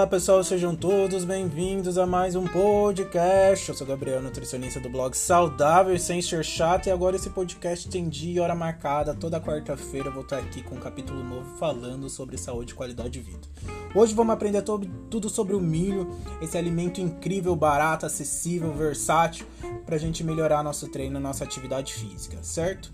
Olá pessoal, sejam todos bem-vindos a mais um podcast. Eu sou Gabriel, nutricionista do blog Saudável Sem Ser Chato, e agora esse podcast tem dia e hora marcada. Toda quarta-feira eu vou estar aqui com um capítulo novo falando sobre saúde e qualidade de vida. Hoje vamos aprender tudo sobre o milho, esse alimento incrível, barato, acessível, versátil, para a gente melhorar nosso treino, nossa atividade física, certo?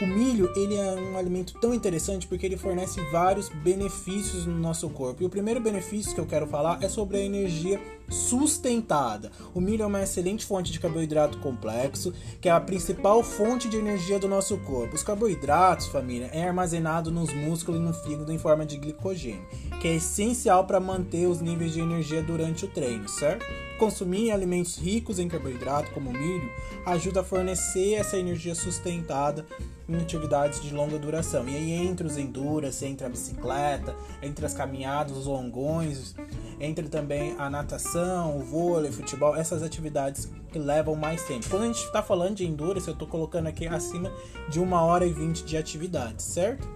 O milho ele é um alimento tão interessante porque ele fornece vários benefícios no nosso corpo. E o primeiro benefício que eu quero falar é sobre a energia sustentada. O milho é uma excelente fonte de carboidrato complexo, que é a principal fonte de energia do nosso corpo. Os carboidratos, família, é armazenado nos músculos e no fígado em forma de glicogênio, que é essencial para manter os níveis de energia durante o treino, certo? Consumir alimentos ricos em carboidrato, como o milho, ajuda a fornecer essa energia sustentada em atividades de longa duração. E aí entre os enduras, entre a bicicleta, entre as caminhadas, os longões, entre também a natação, o vôlei, futebol, essas atividades que levam mais tempo. Quando a gente está falando de endurance, eu estou colocando aqui acima de uma hora e vinte de atividade, certo?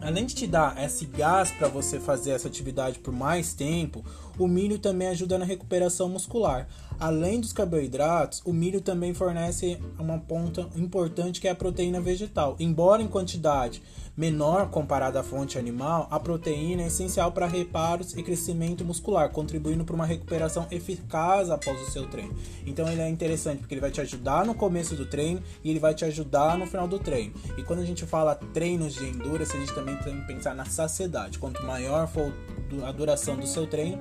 Além de te dar esse gás para você fazer essa atividade por mais tempo, o milho também ajuda na recuperação muscular. Além dos carboidratos, o milho também fornece uma ponta importante que é a proteína vegetal. Embora em quantidade menor comparada à fonte animal, a proteína é essencial para reparos e crescimento muscular, contribuindo para uma recuperação eficaz após o seu treino. Então ele é interessante porque ele vai te ajudar no começo do treino e ele vai te ajudar no final do treino. E quando a gente fala treinos de endurance, a gente também tem que pensar na saciedade. Quanto maior for a duração do seu treino,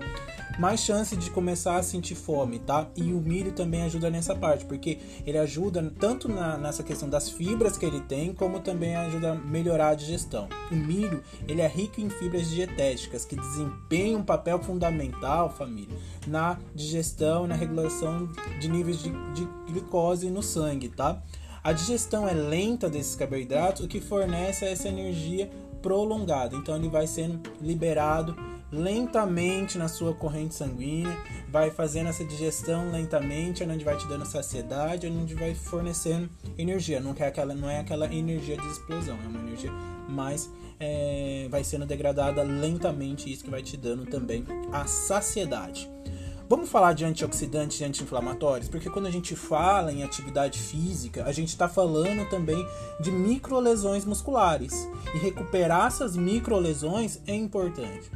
mais chance de começar a sentir fome, tá? E o milho também ajuda nessa parte, porque ele ajuda tanto na, nessa questão das fibras que ele tem, como também ajuda a melhorar a digestão. O milho, ele é rico em fibras dietéticas que desempenham um papel fundamental, família, na digestão, na regulação de níveis de, de glicose no sangue, tá? A digestão é lenta desses carboidratos, o que fornece essa energia prolongada. Então ele vai sendo liberado lentamente na sua corrente sanguínea, vai fazendo essa digestão lentamente, onde vai te dando saciedade, onde vai fornecendo energia. Não, é aquela, não é aquela energia de explosão, é uma energia mais. É, vai sendo degradada lentamente, isso que vai te dando também a saciedade. Vamos falar de antioxidantes e anti-inflamatórios, porque quando a gente fala em atividade física, a gente está falando também de microlesões musculares. E recuperar essas microlesões é importante.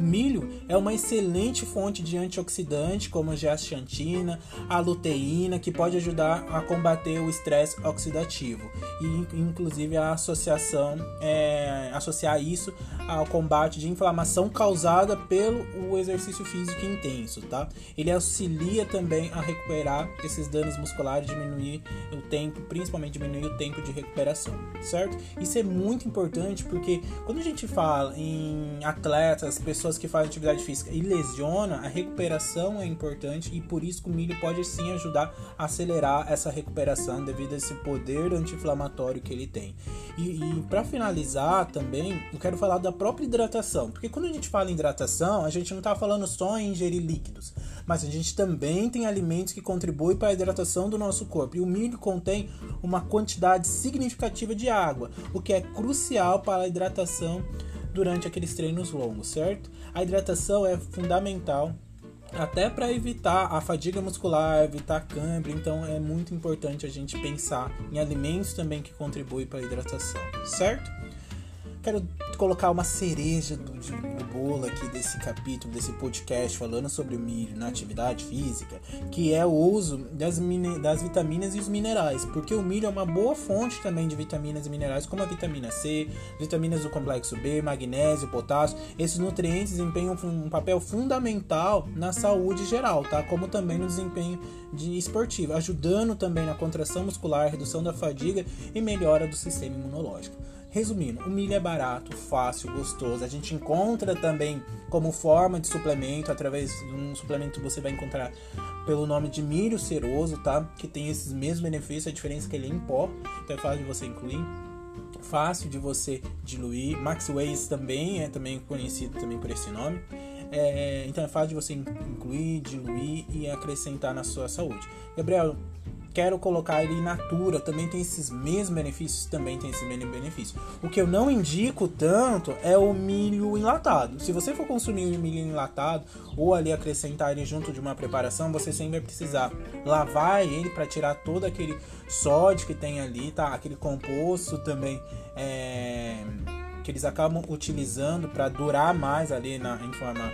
O milho é uma excelente fonte de antioxidante, como a zeaxantina, a luteína, que pode ajudar a combater o estresse oxidativo e, inclusive, a associação, é, associar isso ao combate de inflamação causada pelo o exercício físico intenso, tá? Ele auxilia também a recuperar esses danos musculares, diminuir o tempo, principalmente diminuir o tempo de recuperação, certo? Isso é muito importante porque quando a gente fala em atletas, pessoas pessoas que fazem atividade física e lesiona, a recuperação é importante e por isso o milho pode sim ajudar a acelerar essa recuperação devido a esse poder anti-inflamatório que ele tem. E, e para finalizar também, eu quero falar da própria hidratação, porque quando a gente fala em hidratação, a gente não está falando só em ingerir líquidos, mas a gente também tem alimentos que contribuem para a hidratação do nosso corpo. E o milho contém uma quantidade significativa de água, o que é crucial para a hidratação durante aqueles treinos longos, certo? A hidratação é fundamental até para evitar a fadiga muscular, evitar cãibra, então é muito importante a gente pensar em alimentos também que contribuem para a hidratação, certo? Quero colocar uma cereja do, do, bolo aqui desse capítulo, desse podcast falando sobre o milho na atividade física, que é o uso das, das vitaminas e os minerais, porque o milho é uma boa fonte também de vitaminas e minerais, como a vitamina C, vitaminas do complexo B, magnésio, potássio. Esses nutrientes desempenham um papel fundamental na saúde geral, tá? Como também no desempenho de esportivo, ajudando também na contração muscular, redução da fadiga e melhora do sistema imunológico. Resumindo, o milho é barato, fácil, gostoso. A gente encontra também como forma de suplemento, através de um suplemento que você vai encontrar pelo nome de milho ceroso, tá? Que tem esses mesmos benefícios, a diferença é que ele é em pó, então é fácil de você incluir. Fácil de você diluir. Max Ways também é também conhecido também por esse nome. É, então é fácil de você incluir, diluir e acrescentar na sua saúde. Gabriel, quero colocar ele in natura, também tem esses mesmos benefícios, também tem esses mesmos benefícios. O que eu não indico tanto é o milho enlatado. Se você for consumir o milho enlatado ou ali acrescentar ele junto de uma preparação, você sempre vai precisar lavar ele para tirar todo aquele sódio que tem ali, tá? Aquele composto também é, que eles acabam utilizando para durar mais ali na, em forma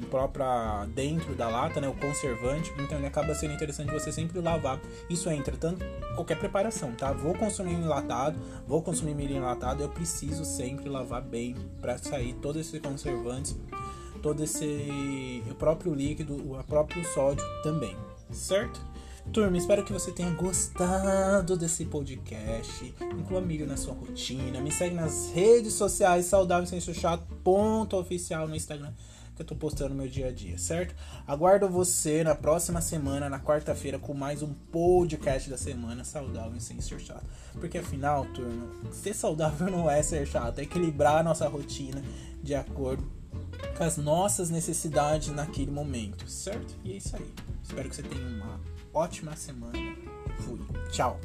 própria dentro da lata, né, o conservante, então ele acaba sendo interessante você sempre lavar. Isso é, entretanto, qualquer preparação, tá? Vou consumir enlatado, vou consumir milho enlatado, eu preciso sempre lavar bem para sair todos esses conservantes, todo esse o próprio líquido, o próprio sódio também, certo? Turma, espero que você tenha gostado desse podcast. Inclua milho na sua rotina. Me segue nas redes sociais saudável sem chato, ponto oficial no Instagram eu tô postando meu dia a dia, certo? Aguardo você na próxima semana, na quarta-feira, com mais um podcast da semana saudável sem ser chato. Porque afinal, turma, ser saudável não é ser chato, é equilibrar a nossa rotina de acordo com as nossas necessidades naquele momento, certo? E é isso aí. Espero que você tenha uma ótima semana. Fui. Tchau.